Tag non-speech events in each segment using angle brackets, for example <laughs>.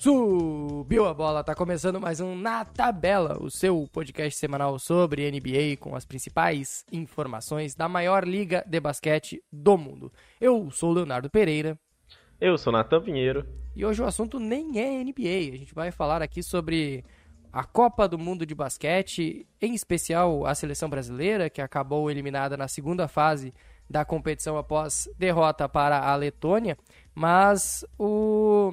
Subiu a bola, tá começando mais um Na Tabela, o seu podcast semanal sobre NBA com as principais informações da maior liga de basquete do mundo. Eu sou o Leonardo Pereira. Eu sou Natan Pinheiro. E hoje o assunto nem é NBA. A gente vai falar aqui sobre a Copa do Mundo de Basquete, em especial a seleção brasileira, que acabou eliminada na segunda fase da competição após derrota para a Letônia. Mas o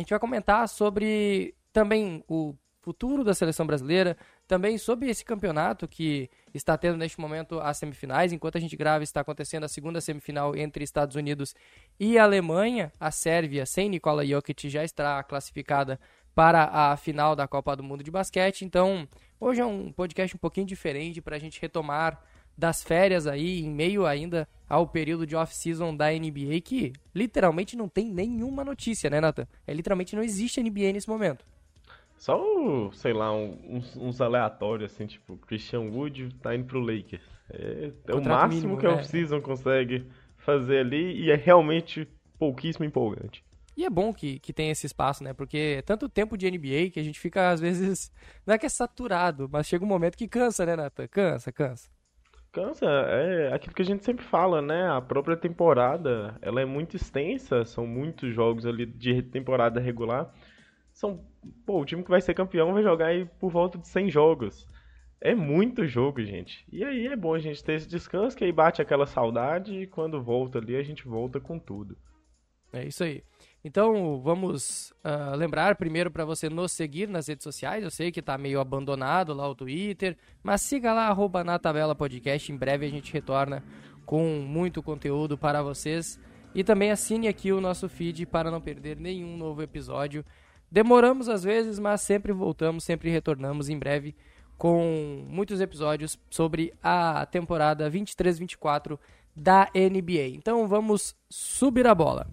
a gente vai comentar sobre também o futuro da seleção brasileira, também sobre esse campeonato que está tendo neste momento as semifinais. Enquanto a gente grava, está acontecendo a segunda semifinal entre Estados Unidos e Alemanha. A Sérvia, sem Nikola Jokic, já está classificada para a final da Copa do Mundo de Basquete. Então, hoje é um podcast um pouquinho diferente para a gente retomar das férias aí, em meio ainda ao período de off-season da NBA, que literalmente não tem nenhuma notícia, né, Nathan? É literalmente não existe NBA nesse momento. Só, sei lá, uns, uns aleatórios, assim, tipo, Christian Wood tá indo pro Lakers. É, é o máximo mínimo, que a né? off-season consegue fazer ali e é realmente pouquíssimo empolgante. E é bom que, que tenha esse espaço, né? Porque é tanto tempo de NBA que a gente fica, às vezes, <laughs> não é que é saturado, mas chega um momento que cansa, né, Nathan? Cansa, cansa. Cansa, é aquilo que a gente sempre fala, né? A própria temporada, ela é muito extensa, são muitos jogos ali de temporada regular. São, pô, o time que vai ser campeão vai jogar aí por volta de 100 jogos. É muito jogo, gente. E aí é bom a gente ter esse descanso, que aí bate aquela saudade e quando volta ali a gente volta com tudo. É isso aí. Então vamos uh, lembrar primeiro para você nos seguir nas redes sociais. Eu sei que está meio abandonado lá o Twitter, mas siga lá arroba na tabela podcast. Em breve a gente retorna com muito conteúdo para vocês. E também assine aqui o nosso feed para não perder nenhum novo episódio. Demoramos às vezes, mas sempre voltamos, sempre retornamos em breve com muitos episódios sobre a temporada 23-24 da NBA. Então vamos subir a bola.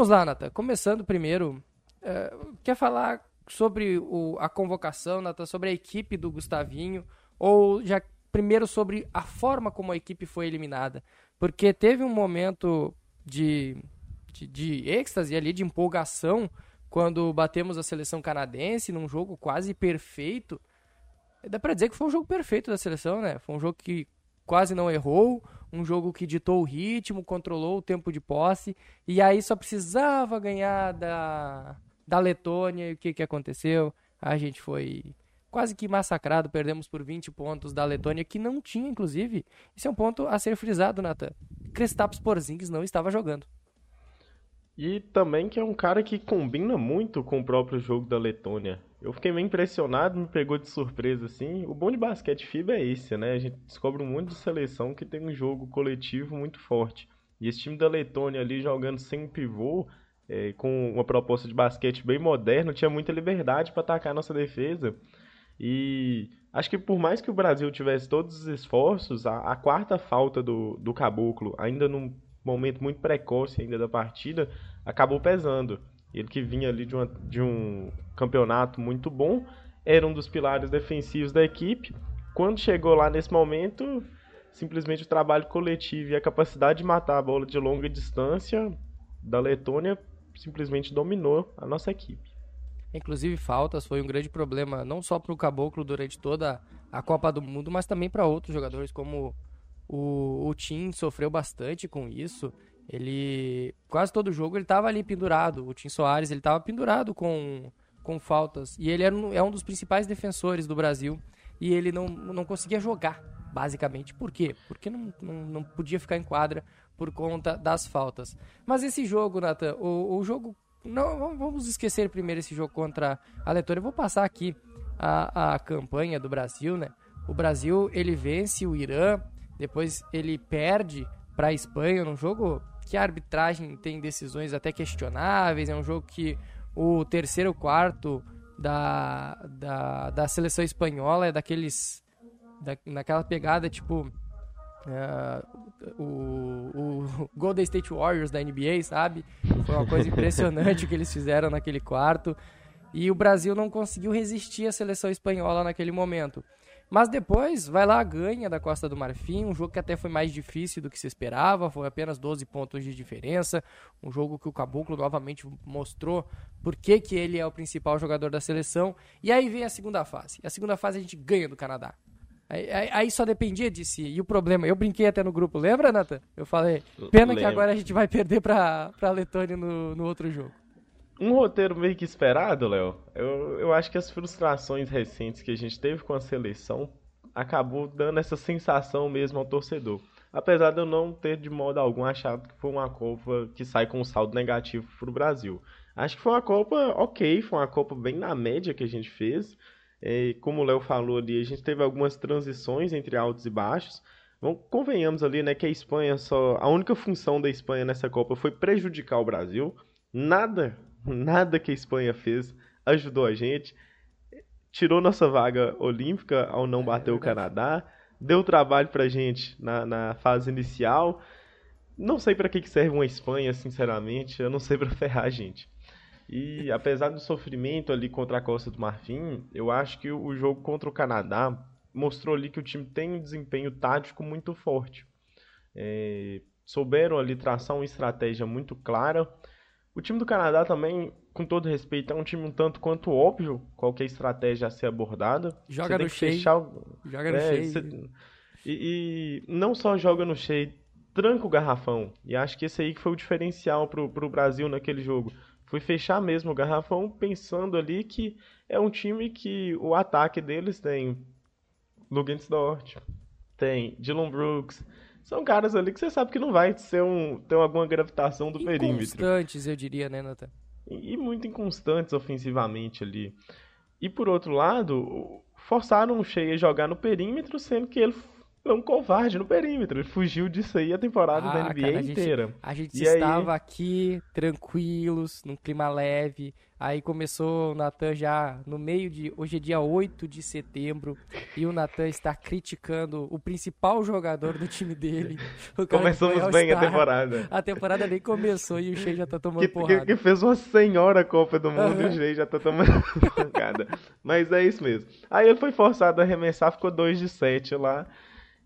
Vamos lá, Nata. Começando primeiro, é, quer falar sobre o, a convocação, Nata, sobre a equipe do Gustavinho, ou já primeiro sobre a forma como a equipe foi eliminada? Porque teve um momento de, de, de êxtase ali, de empolgação, quando batemos a seleção canadense num jogo quase perfeito, Dá pra dizer que foi um jogo perfeito da seleção, né? Foi um jogo que quase não errou, um jogo que ditou o ritmo, controlou o tempo de posse, e aí só precisava ganhar da, da Letônia, e o que, que aconteceu? A gente foi quase que massacrado, perdemos por 20 pontos da Letônia, que não tinha, inclusive, esse é um ponto a ser frisado, Nathan. Kristaps Porzingis não estava jogando. E também que é um cara que combina muito com o próprio jogo da Letônia. Eu fiquei meio impressionado, me pegou de surpresa assim. O bom de basquete FIBA é esse, né? A gente descobre um monte de seleção que tem um jogo coletivo muito forte. E esse time da Letônia ali jogando sem pivô, é, com uma proposta de basquete bem moderno, tinha muita liberdade para atacar a nossa defesa. E acho que por mais que o Brasil tivesse todos os esforços, a, a quarta falta do, do Caboclo, ainda num momento muito precoce ainda da partida, acabou pesando. Ele que vinha ali de, uma, de um campeonato muito bom, era um dos pilares defensivos da equipe. Quando chegou lá nesse momento, simplesmente o trabalho coletivo e a capacidade de matar a bola de longa distância da Letônia simplesmente dominou a nossa equipe. Inclusive, faltas foi um grande problema não só para o Caboclo durante toda a Copa do Mundo, mas também para outros jogadores, como o, o Tim sofreu bastante com isso. Ele quase todo jogo ele estava ali pendurado. O Tim Soares ele estava pendurado com, com faltas e ele era um, é um dos principais defensores do Brasil e ele não, não conseguia jogar basicamente. Por quê? Porque não, não, não podia ficar em quadra por conta das faltas. Mas esse jogo, Nathan, o, o jogo não vamos esquecer primeiro esse jogo contra a Letônia. Eu vou passar aqui a, a campanha do Brasil, né? O Brasil ele vence o Irã, depois ele perde para a Espanha num jogo que a arbitragem tem decisões até questionáveis, é um jogo que o terceiro quarto da, da, da seleção espanhola é daqueles. Da, naquela pegada tipo. Uh, o, o <laughs> Golden State Warriors da NBA, sabe? Foi uma coisa <laughs> impressionante o que eles fizeram naquele quarto. E o Brasil não conseguiu resistir à seleção espanhola naquele momento. Mas depois vai lá, ganha da Costa do Marfim, um jogo que até foi mais difícil do que se esperava, foi apenas 12 pontos de diferença, um jogo que o Caboclo novamente mostrou por que, que ele é o principal jogador da seleção. E aí vem a segunda fase. A segunda fase a gente ganha do Canadá. Aí, aí, só dependia de si. E o problema, eu brinquei até no grupo, lembra, Nathan? Eu falei, pena Lembro. que agora a gente vai perder pra, pra Letônia no, no outro jogo. Um roteiro meio que esperado, Léo. Eu, eu acho que as frustrações recentes que a gente teve com a seleção acabou dando essa sensação mesmo ao torcedor. Apesar de eu não ter de modo algum achado que foi uma Copa que sai com um saldo negativo pro Brasil. Acho que foi uma Copa ok, foi uma Copa bem na média que a gente fez. É, como o Léo falou ali, a gente teve algumas transições entre altos e baixos. Vamos, convenhamos ali, né, que a Espanha só. A única função da Espanha nessa Copa foi prejudicar o Brasil. Nada, nada que a Espanha fez ajudou a gente. Tirou nossa vaga olímpica ao não é bater é o Canadá. Deu trabalho pra gente na, na fase inicial. Não sei para que serve uma Espanha, sinceramente. Eu não sei para <laughs> ferrar a gente. E apesar do sofrimento ali contra a Costa do Marfim, eu acho que o jogo contra o Canadá mostrou ali que o time tem um desempenho tático muito forte. É, souberam ali traçar uma estratégia muito clara. O time do Canadá também, com todo respeito, é um time um tanto quanto óbvio qualquer estratégia a ser abordada. Joga no cheio. Fechar... Joga no é, cheio. Você... E, e, não só joga no cheio, tranca o garrafão. E acho que esse aí que foi o diferencial pro, pro Brasil naquele jogo fui fechar mesmo o garrafão pensando ali que é um time que o ataque deles tem Dort, tem Dylan Brooks, são caras ali que você sabe que não vai ser um, ter alguma gravitação do perímetro. Inconstantes, eu diria, né, Nathan? E, e muito inconstantes ofensivamente ali. E por outro lado, forçaram o Shea a jogar no perímetro, sendo que ele é um covarde no perímetro. Ele fugiu disso aí a temporada ah, da NBA cara, a inteira. Gente, a gente e estava aí... aqui tranquilos, num clima leve. Aí começou o Natan já no meio de. Hoje é dia 8 de setembro. E o Natan está criticando o principal jogador do time dele. <laughs> Começamos bem a temporada. A temporada nem começou e o Shea já tá tomando que, porrada. Que, que, fez uma senhora Copa do Mundo e o Shea já tá tomando <laughs> pancada. Mas é isso mesmo. Aí ele foi forçado a arremessar, ficou 2 de 7 lá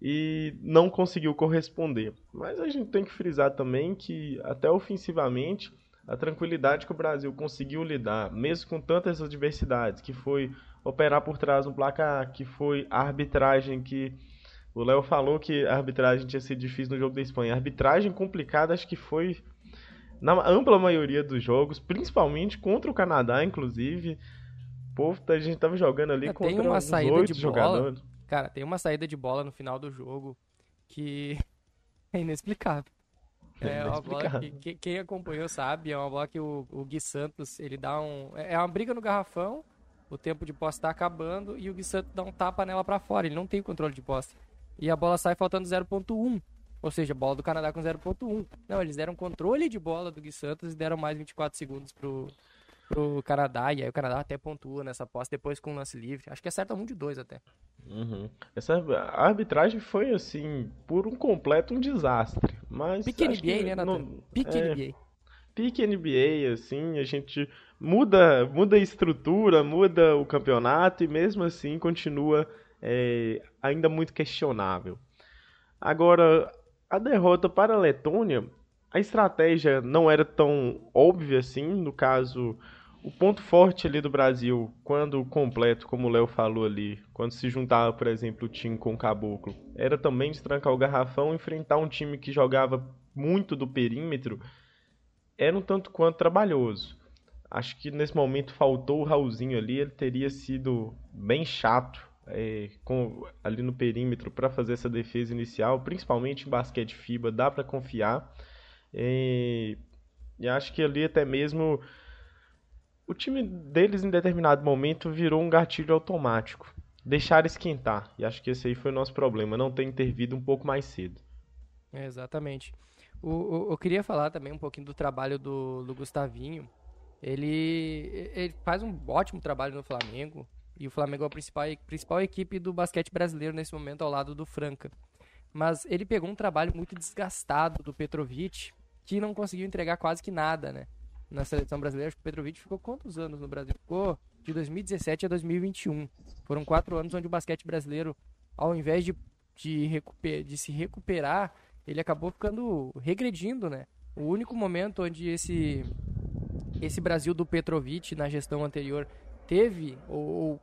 e não conseguiu corresponder. Mas a gente tem que frisar também que, até ofensivamente, a tranquilidade que o Brasil conseguiu lidar, mesmo com tantas adversidades, que foi operar por trás um placar, que foi a arbitragem que. O Léo falou que a arbitragem tinha sido difícil no jogo da Espanha. A arbitragem complicada acho que foi na ampla maioria dos jogos, principalmente contra o Canadá, inclusive. Pô, a gente tava jogando ali é, contra uns oito jogadores. Cara, tem uma saída de bola no final do jogo que <laughs> é inexplicável. É, é uma bola que, que, quem acompanhou sabe, é uma bola que o, o Gui Santos, ele dá um... É, é uma briga no garrafão, o tempo de posse tá acabando e o Gui Santos dá um tapa nela para fora, ele não tem controle de posse. E a bola sai faltando 0.1, ou seja, bola do Canadá com 0.1. Não, eles deram controle de bola do Gui Santos e deram mais 24 segundos pro, pro Canadá, e aí o Canadá até pontua nessa posse, depois com o lance livre. Acho que acerta um de dois até. Uhum. Essa a arbitragem foi, assim, por um completo um desastre. Mas Pique NBA, né, Natan? Pique é, NBA. Pique NBA, assim, a gente muda, muda a estrutura, muda o campeonato e mesmo assim continua é, ainda muito questionável. Agora, a derrota para a Letônia a estratégia não era tão óbvia assim, no caso, o ponto forte ali do Brasil, quando completo, como o Léo falou ali, quando se juntava, por exemplo, o time com o Caboclo, era também de trancar o garrafão, enfrentar um time que jogava muito do perímetro, era um tanto quanto trabalhoso. Acho que nesse momento faltou o Raulzinho ali, ele teria sido bem chato é, com, ali no perímetro para fazer essa defesa inicial, principalmente em basquete FIBA, dá para confiar. E, e acho que ali até mesmo o time deles em determinado momento virou um gatilho automático. Deixar esquentar. E acho que esse aí foi o nosso problema, não ter intervido um pouco mais cedo. É, exatamente. O, o, eu queria falar também um pouquinho do trabalho do, do Gustavinho. Ele, ele faz um ótimo trabalho no Flamengo. E o Flamengo é a principal, principal equipe do basquete brasileiro nesse momento ao lado do Franca. Mas ele pegou um trabalho muito desgastado do Petrovic que não conseguiu entregar quase que nada, né? na seleção brasileira. Acho que o Petrovic ficou quantos anos no Brasil? Ficou de 2017 a 2021. Foram quatro anos onde o basquete brasileiro, ao invés de, de, recuper, de se recuperar, ele acabou ficando regredindo, né? O único momento onde esse, esse Brasil do Petrovic, na gestão anterior, teve ou, ou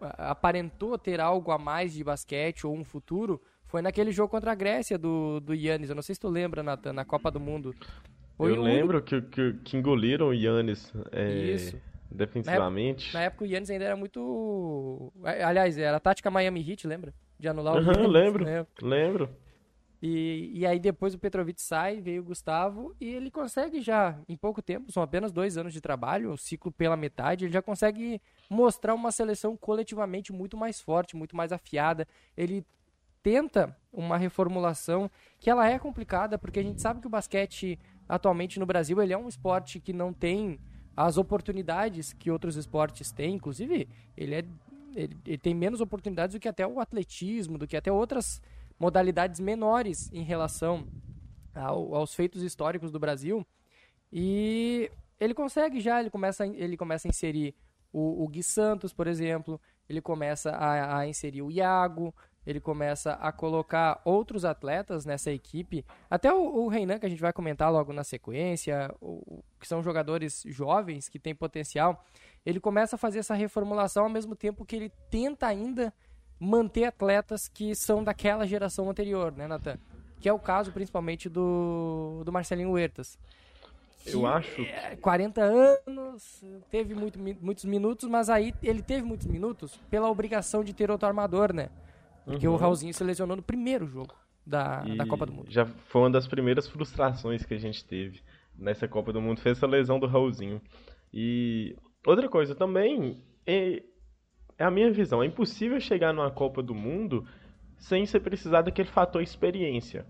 aparentou ter algo a mais de basquete ou um futuro foi naquele jogo contra a Grécia do, do Yannis. Eu não sei se tu lembra, Nathan, na Copa do Mundo. Foi eu lembro que, que, que, engoliram o Yannis é, Isso. defensivamente. Na época, na época, o Yannis ainda era muito. Aliás, era a tática Miami Heat, lembra? De anular o uhum, Yannis. Lembro, né? lembro. E, e aí depois o Petrovic sai, veio o Gustavo e ele consegue já, em pouco tempo, são apenas dois anos de trabalho, o ciclo pela metade, ele já consegue mostrar uma seleção coletivamente muito mais forte, muito mais afiada. Ele tenta uma reformulação que ela é complicada, porque a gente sabe que o basquete atualmente no Brasil ele é um esporte que não tem as oportunidades que outros esportes têm, inclusive ele é ele, ele tem menos oportunidades do que até o atletismo, do que até outras modalidades menores em relação ao, aos feitos históricos do Brasil. E ele consegue já, ele começa, ele começa a inserir o, o Gui Santos, por exemplo, ele começa a, a inserir o Iago, ele começa a colocar outros atletas nessa equipe, até o, o Reinan, que a gente vai comentar logo na sequência, o, que são jogadores jovens que têm potencial, ele começa a fazer essa reformulação ao mesmo tempo que ele tenta ainda manter atletas que são daquela geração anterior, né, Nathan? Que é o caso principalmente do, do Marcelinho Huertas. Eu acho. 40 anos, teve muito, muitos minutos, mas aí ele teve muitos minutos pela obrigação de ter outro armador, né? Porque uhum. o Raulzinho se lesionou no primeiro jogo da, da Copa do Mundo. Já foi uma das primeiras frustrações que a gente teve nessa Copa do Mundo, foi essa lesão do Raulzinho. E outra coisa também, é, é a minha visão. É impossível chegar numa Copa do Mundo sem você precisar daquele fator experiência.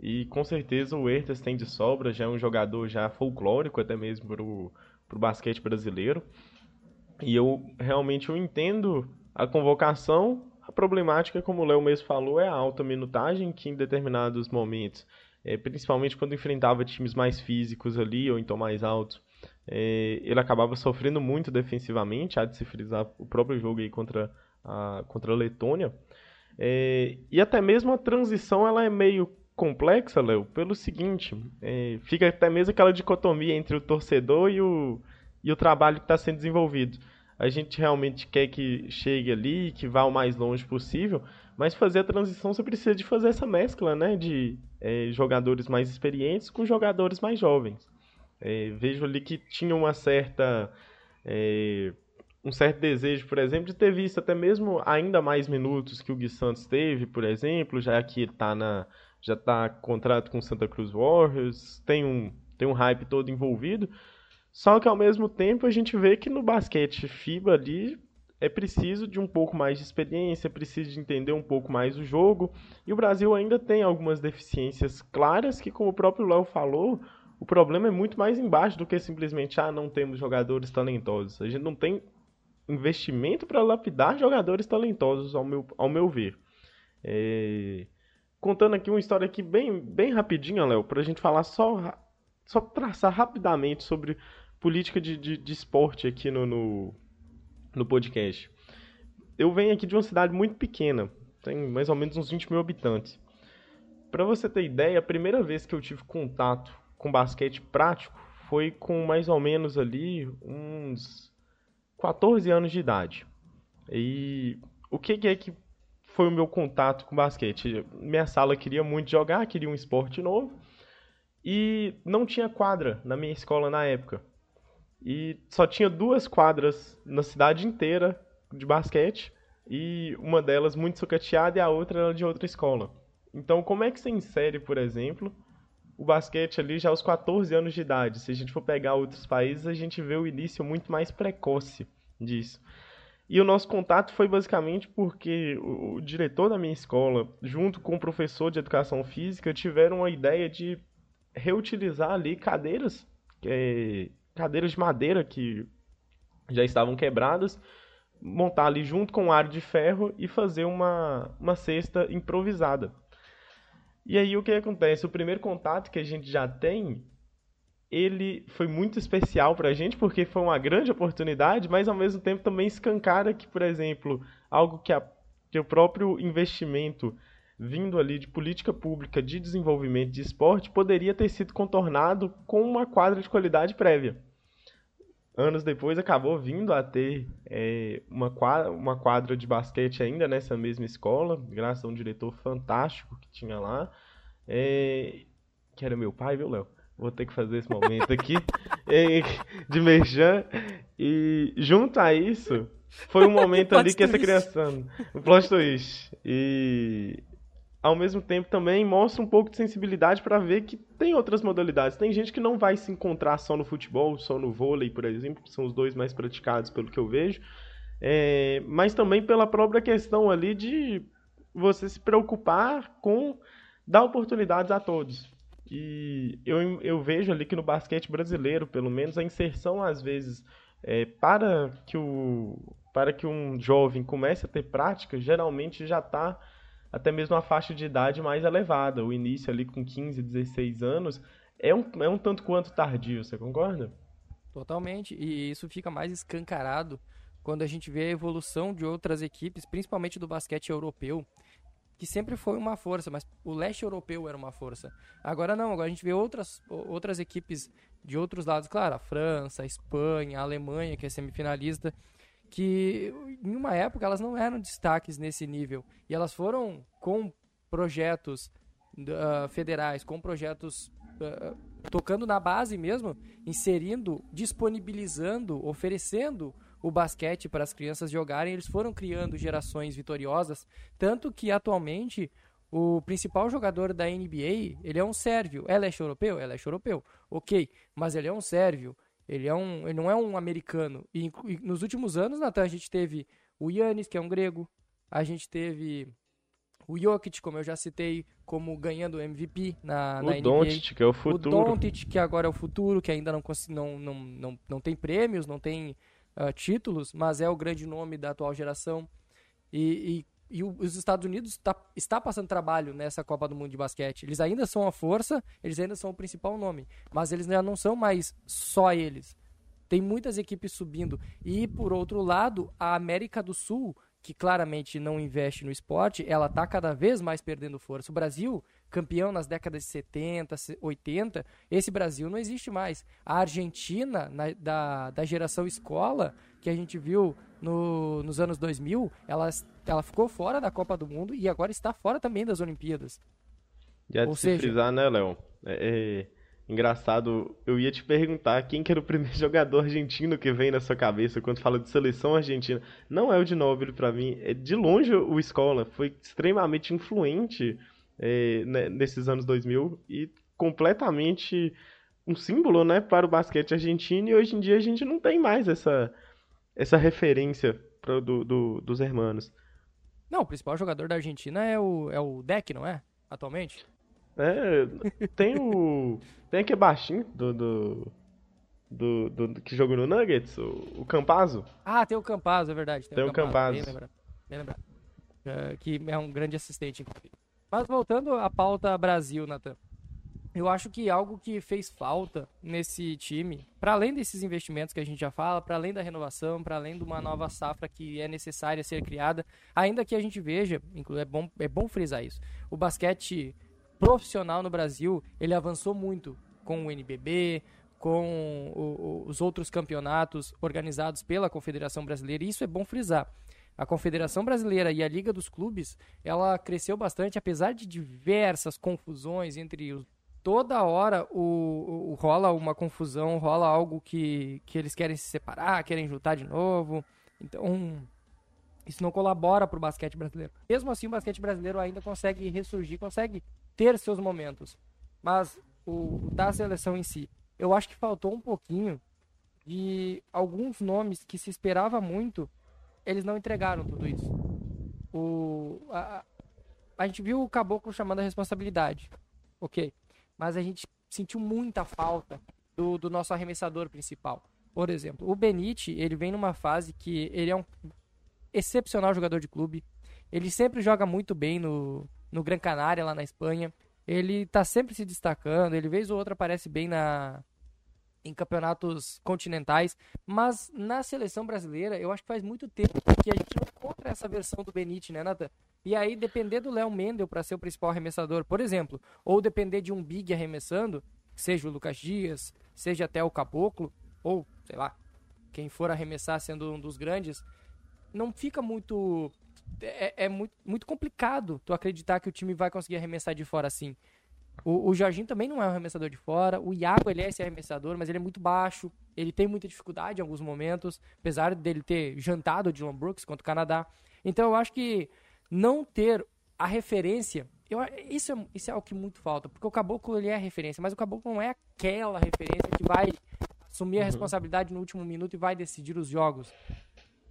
E com certeza o Ertas tem de sobra, já é um jogador já folclórico até mesmo pro, pro basquete brasileiro. E eu realmente eu entendo a convocação. A problemática, como o Léo mesmo falou, é a alta minutagem, que em determinados momentos, é, principalmente quando enfrentava times mais físicos ali, ou então mais altos, é, ele acabava sofrendo muito defensivamente, há de se frisar o próprio jogo aí contra a, contra a Letônia. É, e até mesmo a transição ela é meio complexa, Léo, pelo seguinte, é, fica até mesmo aquela dicotomia entre o torcedor e o, e o trabalho que está sendo desenvolvido. A gente realmente quer que chegue ali, que vá o mais longe possível, mas fazer a transição você precisa de fazer essa mescla, né, de é, jogadores mais experientes com jogadores mais jovens. É, vejo ali que tinha uma certa. É, um certo desejo, por exemplo, de ter visto até mesmo ainda mais minutos que o Gui Santos teve, por exemplo, já que tá na, já está contrato com Santa Cruz Warriors, tem um, tem um hype todo envolvido. Só que ao mesmo tempo a gente vê que no basquete FIBA ali é preciso de um pouco mais de experiência, é preciso de entender um pouco mais o jogo. E o Brasil ainda tem algumas deficiências claras que, como o próprio Léo falou, o problema é muito mais embaixo do que simplesmente, ah, não temos jogadores talentosos. A gente não tem investimento para lapidar jogadores talentosos, ao meu, ao meu ver. É... Contando aqui uma história aqui bem, bem rapidinha, Léo, para a gente falar só, só traçar rapidamente sobre política de, de, de esporte aqui no, no, no podcast. Eu venho aqui de uma cidade muito pequena, tem mais ou menos uns 20 mil habitantes. Para você ter ideia, a primeira vez que eu tive contato com basquete prático foi com mais ou menos ali uns 14 anos de idade. E o que é que foi o meu contato com basquete? Minha sala queria muito jogar, queria um esporte novo e não tinha quadra na minha escola na época. E só tinha duas quadras na cidade inteira de basquete e uma delas muito sucateada e a outra era de outra escola. Então, como é que você insere, por exemplo, o basquete ali já aos 14 anos de idade. Se a gente for pegar outros países, a gente vê o início muito mais precoce disso. E o nosso contato foi basicamente porque o diretor da minha escola, junto com o professor de educação física, tiveram a ideia de reutilizar ali cadeiras, é, cadeiras de madeira que já estavam quebradas, montar ali junto com o aro de ferro e fazer uma, uma cesta improvisada. E aí o que acontece? O primeiro contato que a gente já tem ele foi muito especial para a gente porque foi uma grande oportunidade, mas ao mesmo tempo também escancara que, por exemplo, algo que, a, que o próprio investimento vindo ali de política pública de desenvolvimento de esporte poderia ter sido contornado com uma quadra de qualidade prévia. Anos depois acabou vindo a ter é, uma, quadra, uma quadra de basquete ainda nessa mesma escola, graças a um diretor fantástico que tinha lá, é, que era meu pai, viu, Léo? Vou ter que fazer esse momento aqui <laughs> é, de merchan. E junto a isso, foi um momento <laughs> ali que essa criança. Um plot twist. E ao mesmo tempo também mostra um pouco de sensibilidade para ver que tem outras modalidades. Tem gente que não vai se encontrar só no futebol, só no vôlei, por exemplo, que são os dois mais praticados pelo que eu vejo. É, mas também pela própria questão ali de você se preocupar com dar oportunidades a todos. E eu, eu vejo ali que no basquete brasileiro, pelo menos, a inserção às vezes é, para que o para que um jovem comece a ter prática, geralmente já está até mesmo a faixa de idade mais elevada. O início ali com 15, 16 anos é um, é um tanto quanto tardio, você concorda? Totalmente. E isso fica mais escancarado quando a gente vê a evolução de outras equipes, principalmente do basquete europeu, que sempre foi uma força, mas o leste europeu era uma força. Agora não, agora a gente vê outras, outras equipes de outros lados, claro, a França, a Espanha, a Alemanha, que é semifinalista, que em uma época elas não eram destaques nesse nível. E elas foram com projetos uh, federais, com projetos uh, tocando na base mesmo, inserindo, disponibilizando, oferecendo o basquete para as crianças jogarem, eles foram criando gerações vitoriosas, tanto que atualmente o principal jogador da NBA, ele é um sérvio. É leste europeu? É leste europeu. OK, mas ele é um sérvio. Ele, é um, ele não é um americano. E, e nos últimos anos, Natan, a gente teve o Yannis, que é um grego. A gente teve o Jokic, como eu já citei, como ganhando MVP na, o na NBA. Doncic, que é o futuro. O Doncic, que agora é o futuro, que ainda não, não, não, não, não tem prêmios, não tem uh, títulos, mas é o grande nome da atual geração. E, e e os Estados Unidos tá, está passando trabalho nessa Copa do Mundo de basquete. Eles ainda são a força, eles ainda são o principal nome, mas eles já não são mais só eles. Tem muitas equipes subindo. E, por outro lado, a América do Sul, que claramente não investe no esporte, ela está cada vez mais perdendo força. O Brasil, campeão nas décadas de 70, 80, esse Brasil não existe mais. A Argentina, na, da, da geração escola, que a gente viu no, nos anos 2000, ela, ela ficou fora da Copa do Mundo e agora está fora também das Olimpíadas. Já de se frisar, né, Léo? É, é, engraçado, eu ia te perguntar quem que era o primeiro <laughs> jogador argentino que vem na sua cabeça quando fala de seleção argentina. Não é o de Nobile para mim, é de longe o Escola, foi extremamente influente é, né, nesses anos 2000 e completamente um símbolo, né, para o basquete argentino e hoje em dia a gente não tem mais essa essa referência pro, do, do, dos hermanos. Não, o principal jogador da Argentina é o, é o Deck, não é? Atualmente? É, tem o. <laughs> Tem aquele baixinho do. do, do, do que jogou no Nuggets, o, o Campazzo. Ah, tem o Campazzo, é verdade. Tem, tem o Campazzo. Bem lembrado. Bem lembrado. Uh, que é um grande assistente, inclusive. Mas voltando à pauta Brasil, Natan. Eu acho que algo que fez falta nesse time, para além desses investimentos que a gente já fala, para além da renovação, para além de uma nova safra que é necessária ser criada, ainda que a gente veja, é bom, é bom frisar isso, o basquete profissional no Brasil, ele avançou muito com o NBB, com o, os outros campeonatos organizados pela Confederação Brasileira, e isso é bom frisar. A Confederação Brasileira e a Liga dos Clubes, ela cresceu bastante, apesar de diversas confusões entre os toda hora o, o, rola uma confusão, rola algo que, que eles querem se separar, querem juntar de novo. Então, isso não colabora para o basquete brasileiro. Mesmo assim, o basquete brasileiro ainda consegue ressurgir, consegue ter seus momentos. Mas o da seleção em si, eu acho que faltou um pouquinho de alguns nomes que se esperava muito, eles não entregaram tudo isso. O, a, a gente viu o Caboclo chamando a responsabilidade. Ok mas a gente sentiu muita falta do, do nosso arremessador principal. Por exemplo, o Benite, ele vem numa fase que ele é um excepcional jogador de clube. Ele sempre joga muito bem no, no Gran Canária, lá na Espanha. Ele tá sempre se destacando. Ele, vez ou outra, aparece bem na, em campeonatos continentais, mas na seleção brasileira eu acho que faz muito tempo que a gente não encontra essa versão do Benite, né, Nathan? E aí depender do Léo Mendel para ser o principal arremessador, por exemplo, ou depender de um big arremessando, seja o Lucas Dias, seja até o Caboclo, ou sei lá, quem for arremessar sendo um dos grandes, não fica muito é, é muito, muito complicado tu acreditar que o time vai conseguir arremessar de fora assim. O, o Jorginho também não é um arremessador de fora. O Iago, ele é esse arremessador, mas ele é muito baixo. Ele tem muita dificuldade em alguns momentos, apesar dele ter jantado o Dylan Brooks contra o Canadá. Então eu acho que não ter a referência, eu, isso, é, isso é o que muito falta, porque o Caboclo ele é a referência, mas o Caboclo não é aquela referência que vai assumir a uhum. responsabilidade no último minuto e vai decidir os jogos.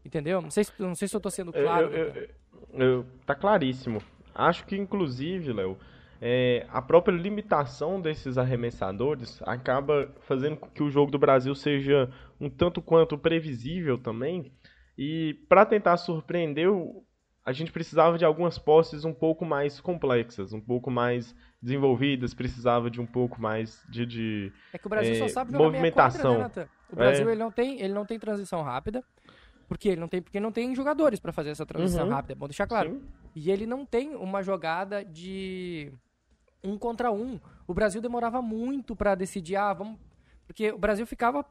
Entendeu? Não sei se, não sei se eu tô sendo claro. Eu, eu, eu, tá claríssimo. Acho que, inclusive, Léo, é, a própria limitação desses arremessadores acaba fazendo com que o jogo do Brasil seja um tanto quanto previsível também. E para tentar surpreender, a gente precisava de algumas posses um pouco mais complexas, um pouco mais desenvolvidas, precisava de um pouco mais de, de é que o Brasil é, só sabe jogar movimentação. Quadra, né, o Brasil é. ele não tem ele não tem transição rápida. Porque ele não tem, porque não tem jogadores para fazer essa transição uhum. rápida, é bom deixar claro. Sim. E ele não tem uma jogada de um contra um. O Brasil demorava muito para decidir, ah, vamos. Porque o Brasil ficava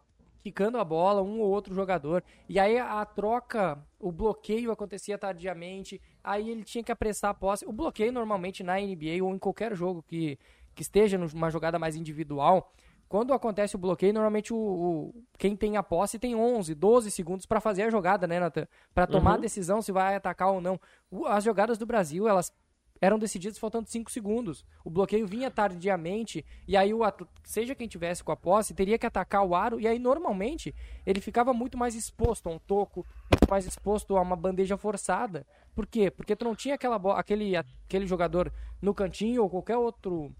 quicando a bola, um ou outro jogador. E aí a troca, o bloqueio acontecia tardiamente. Aí ele tinha que apressar a posse. O bloqueio, normalmente, na NBA ou em qualquer jogo que, que esteja numa jogada mais individual, quando acontece o bloqueio, normalmente o, o, quem tem a posse tem 11, 12 segundos para fazer a jogada, né, Nathan? Para tomar uhum. a decisão se vai atacar ou não. As jogadas do Brasil, elas eram decididas faltando 5 segundos. O bloqueio vinha tardiamente, e aí o seja quem tivesse com a posse, teria que atacar o aro, e aí normalmente ele ficava muito mais exposto a um toco, muito mais exposto a uma bandeja forçada. Por quê? Porque tu não tinha aquela aquele, aquele jogador no cantinho ou qualquer outro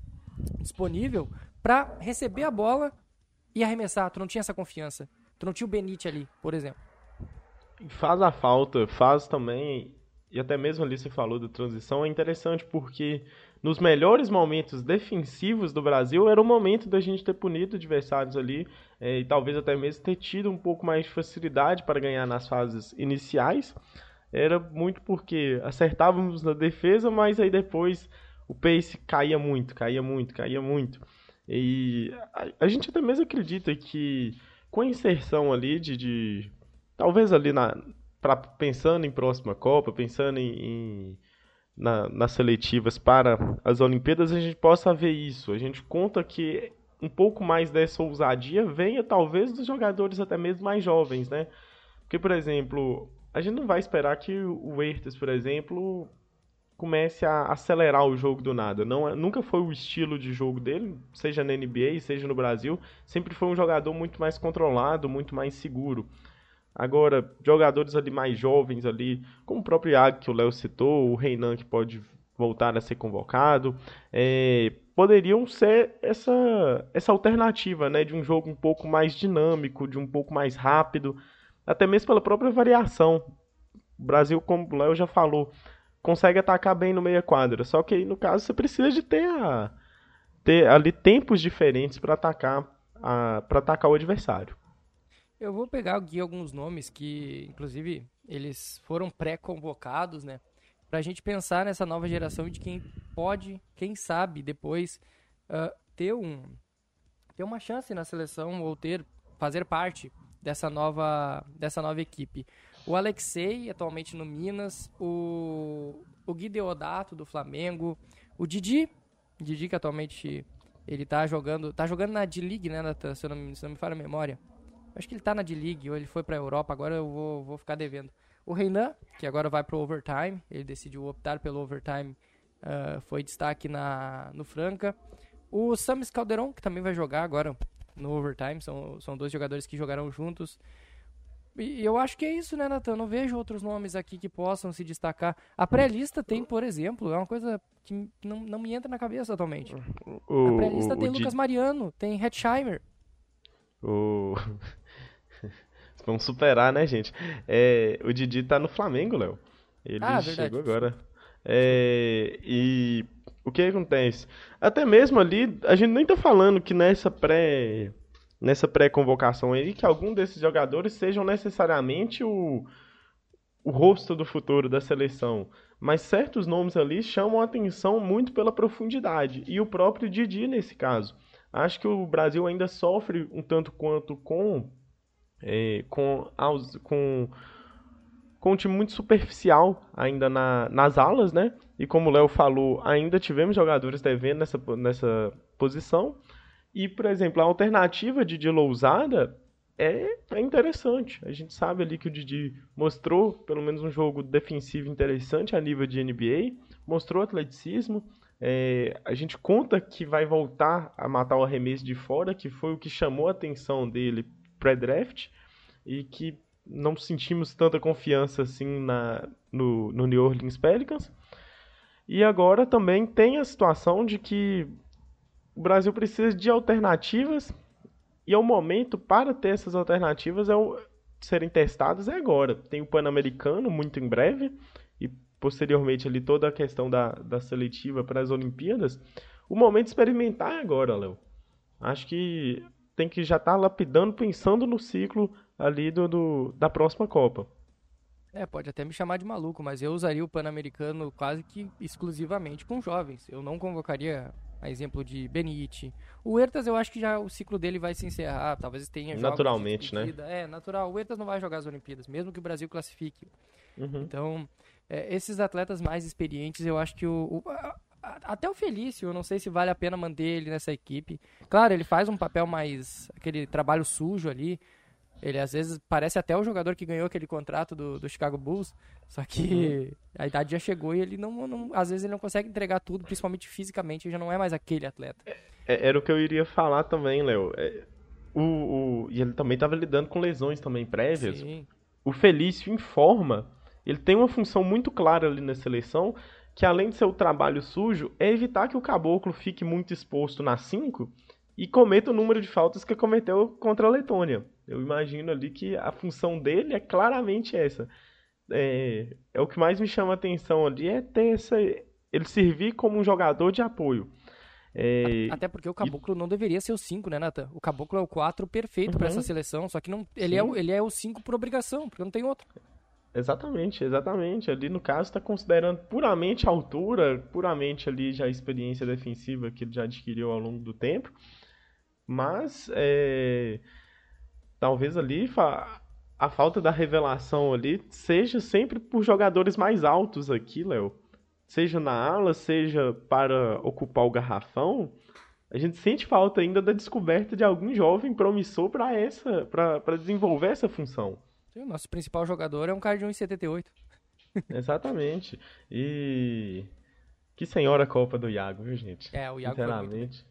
disponível para receber a bola e arremessar. Tu não tinha essa confiança. Tu não tinha o Benite ali, por exemplo. Faz a falta, faz também e até mesmo ali você falou da transição, é interessante porque nos melhores momentos defensivos do Brasil era o momento da gente ter punido adversários ali é, e talvez até mesmo ter tido um pouco mais de facilidade para ganhar nas fases iniciais. Era muito porque acertávamos na defesa, mas aí depois o pace caía muito, caía muito, caía muito. E a, a gente até mesmo acredita que com a inserção ali de, de talvez ali na, pra, pensando em próxima Copa, pensando em, em na, nas seletivas para as Olimpíadas, a gente possa ver isso. A gente conta que um pouco mais dessa ousadia venha talvez dos jogadores até mesmo mais jovens, né? Porque, por exemplo, a gente não vai esperar que o Ertes, por exemplo, comece a acelerar o jogo do nada. Não, é, nunca foi o estilo de jogo dele, seja na NBA, seja no Brasil. Sempre foi um jogador muito mais controlado, muito mais seguro. Agora, jogadores ali mais jovens ali, como o próprio Iago que o Léo citou, o Reinan que pode voltar a ser convocado, é, poderiam ser essa, essa alternativa, né, de um jogo um pouco mais dinâmico, de um pouco mais rápido, até mesmo pela própria variação. O Brasil, como o Léo já falou, consegue atacar bem no meia quadra, só que aí no caso você precisa de ter, a, ter ali tempos diferentes para atacar para atacar o adversário. Eu vou pegar aqui alguns nomes que, inclusive, eles foram pré-convocados, né? Pra gente pensar nessa nova geração de quem pode, quem sabe, depois uh, ter um ter uma chance na seleção ou ter fazer parte dessa nova dessa nova equipe. O Alexei, atualmente no Minas, o o Gui Deodato do Flamengo, o Didi, Didi que atualmente ele tá jogando, tá jogando na D-League, né, se não, se não me falha a memória. Acho que ele tá na D-League, ou ele foi pra Europa, agora eu vou, vou ficar devendo. O Reinan, que agora vai pro overtime, ele decidiu optar pelo overtime, uh, foi destaque na, no Franca. O Samis Calderon, que também vai jogar agora no overtime, são, são dois jogadores que jogaram juntos. E eu acho que é isso, né, Natan? Não vejo outros nomes aqui que possam se destacar. A pré-lista tem, por exemplo, é uma coisa que não, não me entra na cabeça atualmente. O, a pré-lista tem Lucas Mariano, tem Hetzheimer. O... Vamos superar, né, gente? É, o Didi tá no Flamengo, Léo. Ele ah, chegou agora. É, e o que acontece? Até mesmo ali, a gente nem tá falando que nessa pré nessa pré-convocação aí que algum desses jogadores sejam necessariamente o, o rosto do futuro da seleção. Mas certos nomes ali chamam a atenção muito pela profundidade. E o próprio Didi nesse caso. Acho que o Brasil ainda sofre um tanto quanto com. É, com, com, com um time muito superficial ainda na, nas alas, né? E como o Léo falou, ainda tivemos jogadores devendo nessa, nessa posição. E, por exemplo, a alternativa de Didi Lousada é, é interessante. A gente sabe ali que o Didi mostrou pelo menos um jogo defensivo interessante a nível de NBA, mostrou atleticismo. É, a gente conta que vai voltar a matar o arremesso de fora, que foi o que chamou a atenção dele pré-draft, e que não sentimos tanta confiança assim na, no, no New Orleans Pelicans. E agora também tem a situação de que o Brasil precisa de alternativas e é o momento para ter essas alternativas é o, serem testadas é agora. Tem o Pan-Americano muito em breve e posteriormente ali toda a questão da, da seletiva para as Olimpíadas. O momento de experimentar é agora, Léo. Acho que tem que já estar tá lapidando, pensando no ciclo ali do, do, da próxima Copa. É, pode até me chamar de maluco, mas eu usaria o Pan-Americano quase que exclusivamente com jovens. Eu não convocaria a exemplo de Benite. O Ertas, eu acho que já o ciclo dele vai se encerrar, talvez tenha Naturalmente, né? É, natural. O Ertas não vai jogar as Olimpíadas, mesmo que o Brasil classifique. Uhum. Então, é, esses atletas mais experientes, eu acho que o, o até o Felício, eu não sei se vale a pena manter ele nessa equipe. Claro, ele faz um papel mais aquele trabalho sujo ali, ele às vezes parece até o jogador que ganhou aquele contrato do, do Chicago Bulls, só que uhum. a idade já chegou e ele não, não, às vezes ele não consegue entregar tudo, principalmente fisicamente, ele já não é mais aquele atleta. É, é era o que eu iria falar também, Léo. É, o, o, e ele também estava lidando com lesões também prévias. Sim. O Felício informa, ele tem uma função muito clara ali na seleção, que além de ser o trabalho sujo, é evitar que o caboclo fique muito exposto na 5 e cometa o número de faltas que cometeu contra a Letônia. Eu imagino ali que a função dele é claramente essa. É, é o que mais me chama a atenção ali é ter essa, ele servir como um jogador de apoio. É, Até porque o Caboclo e... não deveria ser o 5, né, Nathan? O Caboclo é o 4 perfeito uhum. para essa seleção, só que não, ele, é, o, ele é o 5 por obrigação, porque não tem outro. Exatamente, exatamente. Ali no caso está considerando puramente a altura, puramente ali já a experiência defensiva que ele já adquiriu ao longo do tempo. Mas é, talvez ali a falta da revelação ali seja sempre por jogadores mais altos aqui, Léo. Seja na ala, seja para ocupar o garrafão. A gente sente falta ainda da descoberta de algum jovem promissor para essa, para desenvolver essa função. O nosso principal jogador é um cara de 1,78. <laughs> Exatamente. E que senhora Copa do Iago, viu, gente? É, o Iago Sinceramente.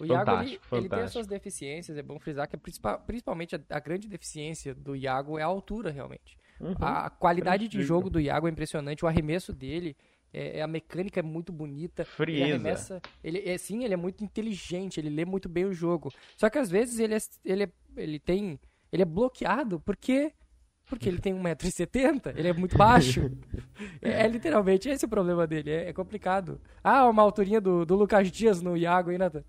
O Iago, ele, ele, tem as suas deficiências, é bom frisar que a principal, principalmente a, a, grande deficiência do Iago é a altura, realmente. Uhum. A qualidade de jogo do Iago é impressionante, o arremesso dele, é, é a mecânica é muito bonita. Frieza. Ele arremessa, ele, é, sim, ele é muito inteligente, ele lê muito bem o jogo. Só que às vezes ele, é, ele, é, ele tem, ele é bloqueado porque porque ele tem 1,70m, ele é muito baixo. é, é, literalmente esse o problema dele, é, é, complicado. Ah, uma alturinha do, do Lucas Dias no Iago, hein, Nathan?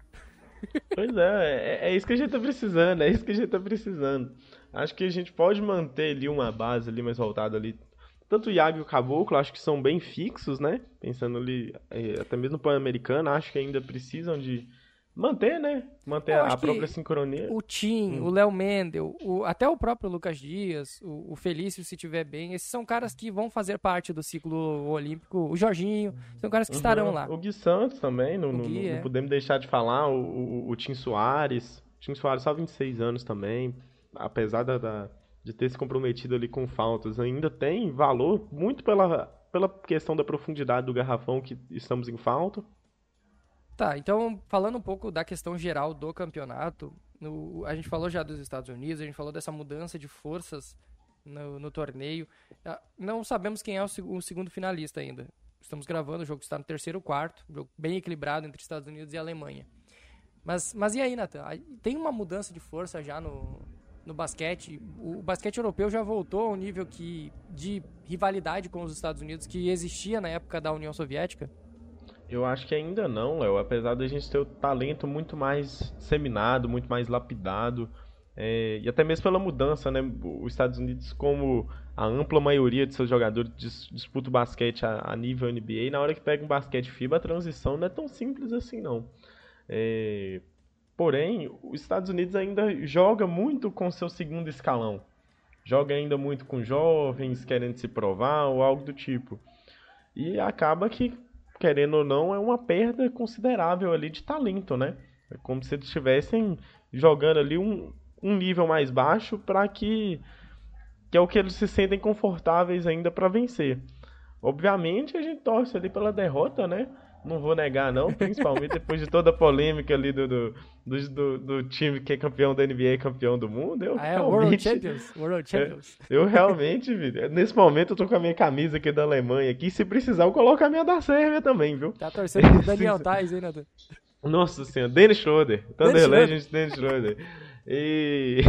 Pois é, é, é, isso que a gente tá precisando, é isso que a gente tá precisando. Acho que a gente pode manter ali uma base ali mais voltada ali. Tanto o Iago e o Caboclo, acho que são bem fixos, né? Pensando ali, é, até mesmo no Pan-Americano, acho que ainda precisam de manter, né? Manter a própria sincronia. O Tim, hum. o Léo Mendel, o, até o próprio Lucas Dias, o, o Felício, se tiver bem, esses são caras que vão fazer parte do ciclo olímpico. O Jorginho, são caras que uhum. estarão lá. O Gui Santos também, não, não, Gui, não é. podemos deixar de falar. O, o, o Tim Soares. O Tim Soares só 26 anos também. Apesar da, da, de ter se comprometido ali com faltas, ainda tem valor muito pela, pela questão da profundidade do garrafão que estamos em falta. Tá, então falando um pouco da questão geral do campeonato, no, a gente falou já dos Estados Unidos, a gente falou dessa mudança de forças no, no torneio. Ah, não sabemos quem é o, o, segundo finalista ainda. Estamos gravando, o jogo está no terceiro quarto, jogo bem equilibrado entre Estados Unidos e Alemanha. Mas, mas e aí, Nathan? Tem uma mudança de força já no, no basquete? O, o basquete europeu já voltou ao nível que, de rivalidade com os Estados Unidos que existia na época da União Soviética? Eu acho que ainda não, Léo. Apesar da gente ter o talento muito mais disseminado, muito mais lapidado. É, e até mesmo pela mudança, né? Os Estados Unidos, como a ampla maioria de seus jogadores dis disputa o basquete a, a, nível NBA, e na hora que pega um basquete FIBA, a transição não é tão simples assim, não. É, porém, os Estados Unidos ainda joga muito com seu segundo escalão. Joga ainda muito com jovens, querendo se provar ou algo do tipo. E acaba que, querendo ou não, é uma perda considerável ali de talento, né? É como se eles estivessem jogando ali um, um nível mais baixo para que que é o que eles se sentem confortáveis ainda para vencer. Obviamente a gente torce ali pela derrota, né? Não vou negar não, principalmente depois de toda a polêmica ali do, do, do, do, time que é campeão da NBA e campeão do mundo. Eu ah, é, realmente, World Champions. World <laughs> Champions. Eu, eu realmente, nesse momento eu tô com a minha camisa aqui da Alemanha aqui. Se precisar, eu coloco a minha da Sérvia também, viu? Tá torcendo pro Daniel <laughs> Tais, hein, Nathan? Nossa senhora, Dennis Schroeder. Thunder Legends, Dennis Schroeder. E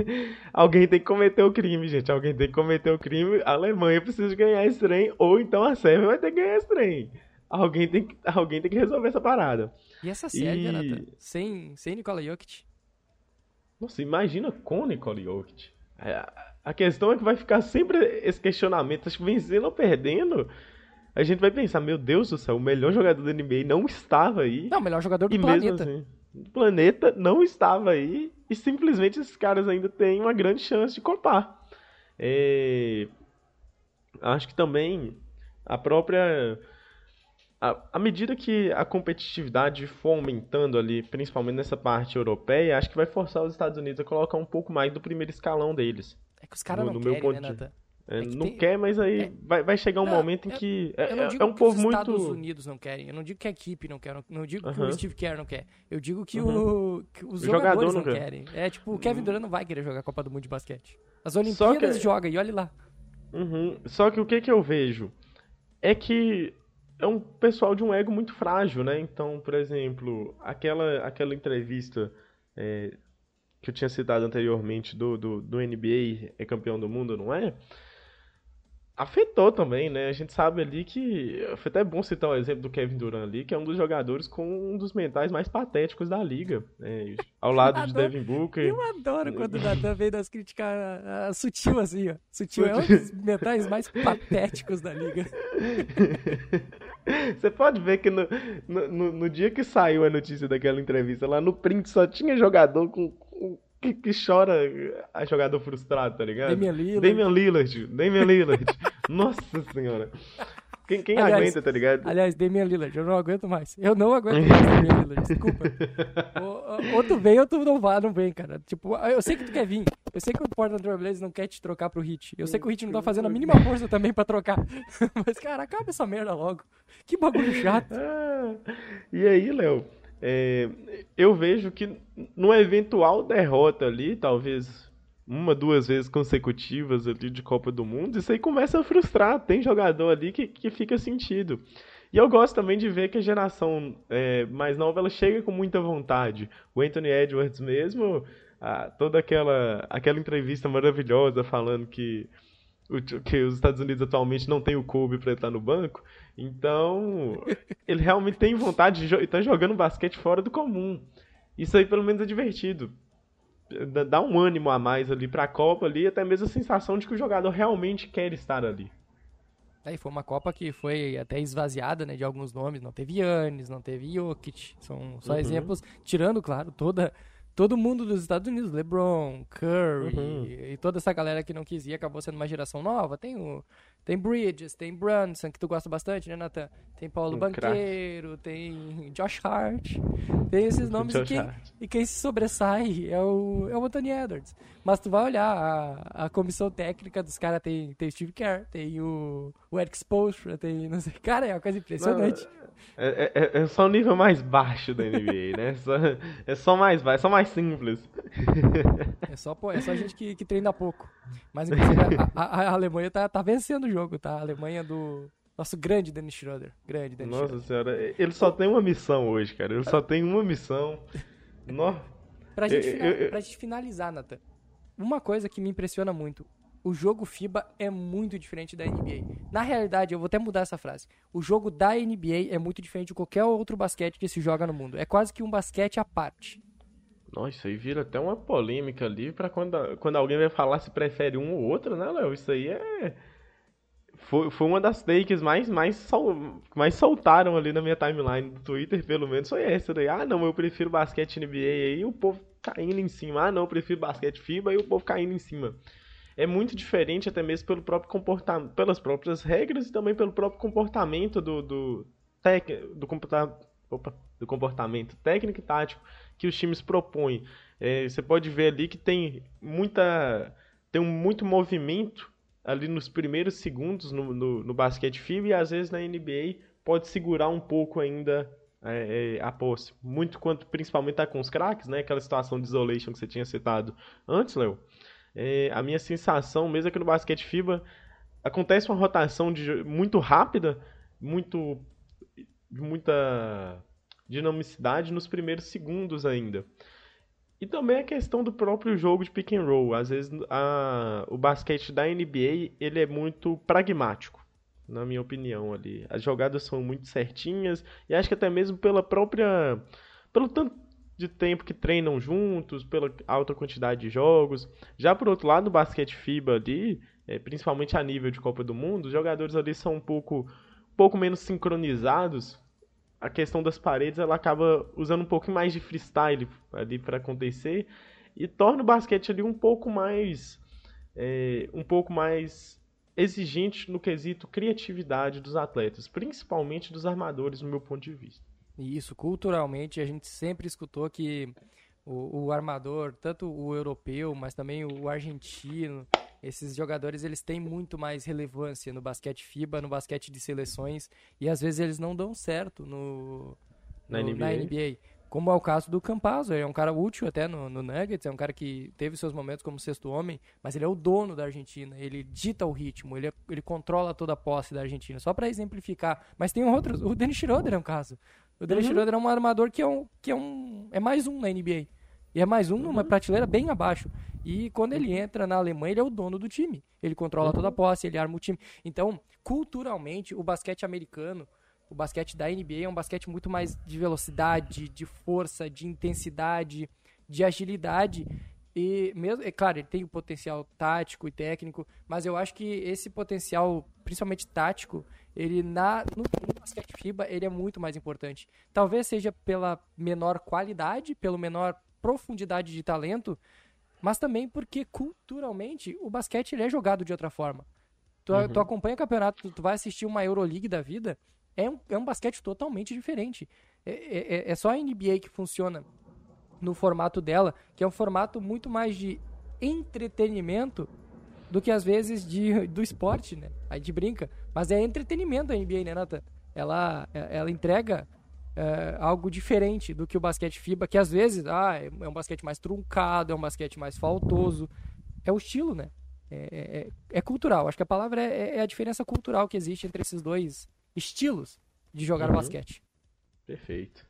<laughs> alguém tem que cometer o crime, gente. Alguém tem que cometer o crime. A Alemanha precisa ganhar esse trem, ou então a Sérvia vai ter que ganhar esse trem. Alguém tem que, alguém tem que resolver essa parada. E essa Sérvia, e... Sem, sem Nikola Jokic? Nossa, imagina com Nikola Jokic. É, a questão é que vai ficar sempre esse questionamento, acho que vencendo ou perdendo, a gente vai pensar, meu Deus do céu, o melhor jogador da NBA não estava aí. Não, o melhor jogador do planeta. Assim, o planeta não estava aí e simplesmente esses caras ainda têm uma grande chance de copar. É... Acho que também a própria. À medida que a competitividade for aumentando ali, principalmente nessa parte europeia, acho que vai forçar os Estados Unidos a colocar um pouco mais do primeiro escalão deles. É que os caras não querem, meu ponto né, Nathan? É, é não tem... quer, mas aí é... vai, vai chegar um não, momento em que. É, é um povo muito. Os Estados Unidos não querem. Eu não digo que a equipe não quer. Não digo que o Steve Kerr não quer. Eu digo que, o, que os o jogadores jogador não, não querem. É tipo, o Kevin Durant não vai querer jogar a Copa do Mundo de basquete. As Olimpíadas que... joga e olhe lá. Uhum. Só que o que, que eu vejo é que é um pessoal de um ego muito frágil, né? Então, por exemplo, aquela, aquela entrevista é, que eu tinha citado anteriormente do, do, do NBA é campeão do mundo, não é? Afetou também, né? A gente sabe ali que. Foi até bom citar o exemplo do Kevin Durant ali, que é um dos jogadores com um dos mentais mais patéticos da liga. Né? Ao lado de Devin Booker. Eu adoro quando o <laughs> Nathan vem das críticas a, a, sutil assim, ó. Sutil é um dos mentais mais patéticos da liga. <laughs> Você pode ver que no, no, no, dia que saiu a notícia daquela entrevista, lá no print só tinha jogador com, com que, que chora a jogador frustrado, tá ligado? Damian Lillard. Damian Lillard. Damian Lillard. <laughs> Nossa senhora. Quem, quem aliás, aguenta, tá ligado? Aliás, Damian Lillard, eu não aguento mais. Eu não aguento mais <laughs> Damian Lillard, desculpa. ou, ou, tu vem ou tu não vai, não vem, cara. Tipo, eu sei que tu quer vir. Eu sei que o Portland Trail Blazers não quer te trocar pro Hit. Eu sei que o Hit não tá fazendo a mínima força também pra trocar. <laughs> Mas, cara, acaba essa merda logo. Que bagulho chato. Ah, e aí, Léo? É, eu vejo que numa eventual derrota ali, talvez uma, duas vezes consecutivas ali de Copa do Mundo, isso aí começa a frustrar. Tem jogador ali que, que fica sentido. E eu gosto também de ver que a geração é, mais nova ela chega com muita vontade. O Anthony Edwards mesmo, a, toda aquela, aquela entrevista maravilhosa falando que, o, que os Estados Unidos atualmente não tem o Kobe para estar no banco. Então, ele realmente tem vontade de estar tá jogando basquete fora do comum. Isso aí pelo menos é divertido. Dá um ânimo a mais ali pra Copa ali, até mesmo a sensação de que o jogador realmente quer estar ali. É, foi uma Copa que foi até esvaziada, né, de alguns nomes. Não teve Yannis, não teve Jokic. São só uhum. exemplos, tirando, claro, toda todo mundo dos Estados Unidos, LeBron, Curry uhum. e, toda essa galera que não quis ir acabou sendo uma geração nova. Tem o tem Bridges, tem Brunson, que tu gosta bastante, né, Nathan? Tem Paulo um Banqueiro, crack. tem Josh Hart. Tem esses nomes e quem, e quem, se sobressai é o, é o Anthony Edwards. Mas tu vai olhar, a, a comissão técnica dos caras tem, tem Steve Kerr, tem o, o Eric Spoelstra, tem, não sei. Cara, é uma coisa impressionante. Não, é, é, é, só o nível mais baixo da NBA, né? É só, é só mais baixo, é só mais simples. É só, pô, é só gente que, que treina pouco. Mas inclusive a, a, a, Alemanha tá, tá vencendo o jogo, tá? A Alemanha do nosso grande Dennis Schroeder. Grande Dennis Nossa Schroeder. senhora, ele só tem uma missão hoje, cara. Ele só tem uma missão. <laughs> No... Pra, gente, eu, eu, pra gente finalizar, Nathan. Uma coisa que me impressiona muito. o jogo FIBA é muito diferente da NBA. Na realidade, eu vou até mudar essa frase. O jogo da NBA é muito diferente de qualquer outro basquete que se joga no mundo. É quase que um basquete à parte. Nossa, isso aí vira até uma polêmica ali para quando, quando alguém vai falar se prefere um ou outro, né, Léo? Isso aí é. Foi, foi uma das takes mais, mais, sol, mais soltaram ali na minha timeline do Twitter, pelo menos, foi essa daí. Ah, não, eu prefiro basquete NBA aí, o povo caindo em cima. Ah, não, eu prefiro basquete FIBA e o povo caindo em cima. É muito diferente até mesmo pelo próprio comportamento, pelas próprias regras e também pelo próprio comportamento do, do, tec, do, opa, do comportamento técnico e tático que os times propõem. É, você pode ver ali que tem muita tem muito movimento ali nos primeiros segundos no, no, no basquete FIBA e às vezes na NBA pode segurar um pouco ainda é, é, a posse. Muito quanto principalmente tá com os craques, né? Aquela situação de isolation que você tinha citado antes, Léo. É, a minha sensação mesmo é que no basquete FIBA acontece uma rotação de, muito rápida, muito muita dinamicidade nos primeiros segundos ainda. E também a questão do próprio jogo de pick and roll. Às vezes a, o basquete da NBA ele é muito pragmático, na minha opinião ali. As jogadas são muito certinhas e acho que até mesmo pela própria pelo tanto de tempo que treinam juntos, pela alta quantidade de jogos. Já por outro lado, no basquete FIBA ali, é, principalmente a nível de Copa do Mundo, os jogadores ali são um pouco, um pouco menos sincronizados a questão das paredes ela acaba usando um pouco mais de freestyle ali para acontecer e torna o basquete ali um pouco mais é, um pouco mais exigente no quesito criatividade dos atletas, principalmente dos armadores, no meu ponto de vista. Isso, culturalmente a gente sempre escutou que o, o armador, tanto o europeu, mas também o argentino, esses jogadores eles têm muito mais relevância no basquete FIBA, no basquete de seleções, e às vezes eles não dão certo no, na, no, NBA. na NBA. Como é o caso do Campazzo, ele é um cara útil até no, no, Nuggets, é um cara que teve seus momentos como sexto homem, mas ele é o dono da Argentina, ele dita o ritmo, ele, é, ele controla toda a posse da Argentina. Só para exemplificar, mas tem outros, o Dennis Schroeder é um caso. O Dennis uhum. Schroeder é um armador que é um, que é um é mais um na NBA. E é mais um numa prateleira bem abaixo. E quando ele entra na Alemanha, ele é o dono do time. Ele controla toda a uhum. posse, ele arma o time. Então, culturalmente, o basquete americano, o basquete da NBA é um basquete muito mais de velocidade, de força, de intensidade, de agilidade. E mesmo, é claro, ele tem o potencial tático e técnico, mas eu acho que esse potencial, principalmente tático, ele na no, no basquete FIBA, ele é muito mais importante. Talvez seja pela menor qualidade, pelo menor profundidade de talento, mas também porque culturalmente o basquete ele é jogado de outra forma. Tu, uhum. tu acompanha o campeonato, tu, tu, vai assistir uma Euroleague da vida, é um, é um basquete totalmente diferente. É, é, é, é só a NBA que funciona no formato dela, que é um formato muito mais de entretenimento do que às vezes de, do esporte, né? A gente brinca, mas é entretenimento a NBA, né, Nathan? Ela, ela entrega é, algo diferente do que o basquete FIBA, que às vezes ah, é, é um basquete mais truncado, é um basquete mais faltoso. É o estilo, né? É, é, é, é cultural. Acho que a palavra é, é, a diferença cultural que existe entre esses dois estilos de jogar uhum. basquete. Perfeito.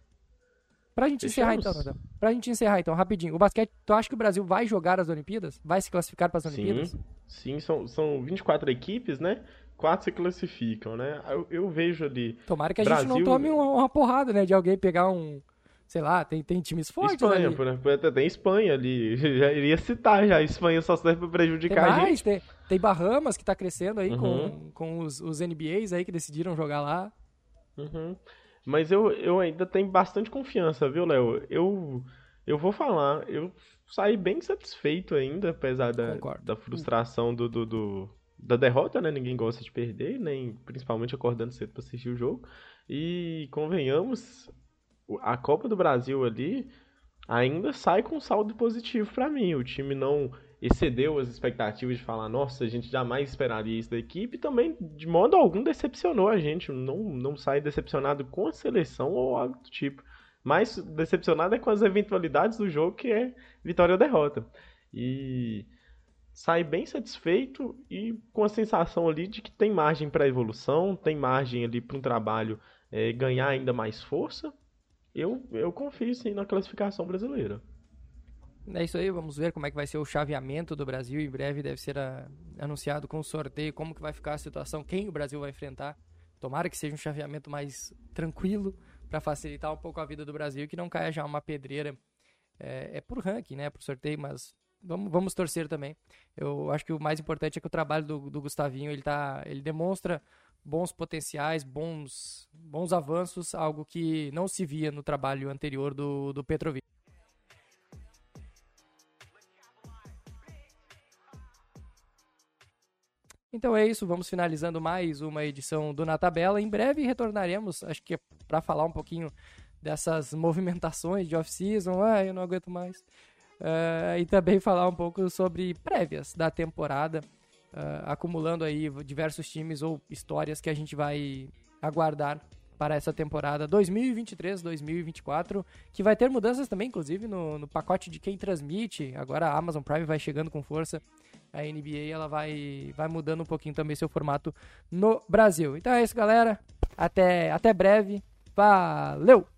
Pra gente Fechamos. encerrar então, Pra gente encerrar então, rapidinho. O basquete, tu acha que o Brasil vai jogar as Olimpíadas? Vai se classificar para as Olimpíadas? Sim, sim são, são 24 equipes, né? Quatro se classificam, né? Eu, eu vejo ali. Tomara que a Brasil... gente não tome uma, porrada, né? De alguém pegar um. Sei lá, tem, tem times fortes Espanha, ali. por exemplo, tem Espanha ali. <laughs> Já iria citar já. Espanha só serve pra prejudicar mais, a gente. Tem, tem Bahamas que tá crescendo aí uhum. com, com os, os NBAs aí que decidiram jogar lá. Uhum. Mas eu, eu ainda tenho bastante confiança, viu, Léo? Eu, eu vou falar, eu saí bem satisfeito ainda, apesar da, da frustração do, do, do da derrota, né? Ninguém gosta de perder, nem principalmente acordando cedo para assistir o jogo. E convenhamos, a Copa do Brasil ali ainda sai com saldo positivo para mim. O time não excedeu as expectativas de falar, nossa, a gente jamais esperaria isso da equipe, e também de modo algum decepcionou a gente. Não, não sai decepcionado com a seleção ou algo do tipo. Mais decepcionado é com as eventualidades do jogo, que é vitória ou derrota. E sai bem satisfeito e com a sensação ali de que tem margem para evolução, tem margem ali para um trabalho é, ganhar ainda mais força. Eu, eu confio sim na classificação brasileira. É isso aí, vamos ver como é que vai ser o chaveamento do Brasil. Em breve deve ser a, anunciado com sorteio como que vai ficar a situação, quem o Brasil vai enfrentar. Tomara que seja um chaveamento mais tranquilo para facilitar um pouco a vida do Brasil, que não caia já uma pedreira. É, é por ranking, né? Por sorteio, mas vamos, vamos torcer também. Eu acho que o mais importante é que o trabalho do, do Gustavinho ele, tá, ele demonstra bons potenciais, bons, bons avanços, algo que não se via no trabalho anterior do, do Petrovic. Então é isso, vamos finalizando mais uma edição do Na Tabela. Em breve retornaremos, acho que é para falar um pouquinho dessas movimentações de off-season, ah, eu não aguento mais. Uh, e também falar um pouco sobre prévias da temporada, uh, acumulando aí diversos times ou histórias que a gente vai aguardar para essa temporada 2023-2024, que vai ter mudanças também, inclusive no, no pacote de quem transmite. Agora a Amazon Prime vai chegando com força a NBA ela vai, vai mudando um pouquinho também seu formato no Brasil. Então é isso, galera. Até, até breve. Valeu!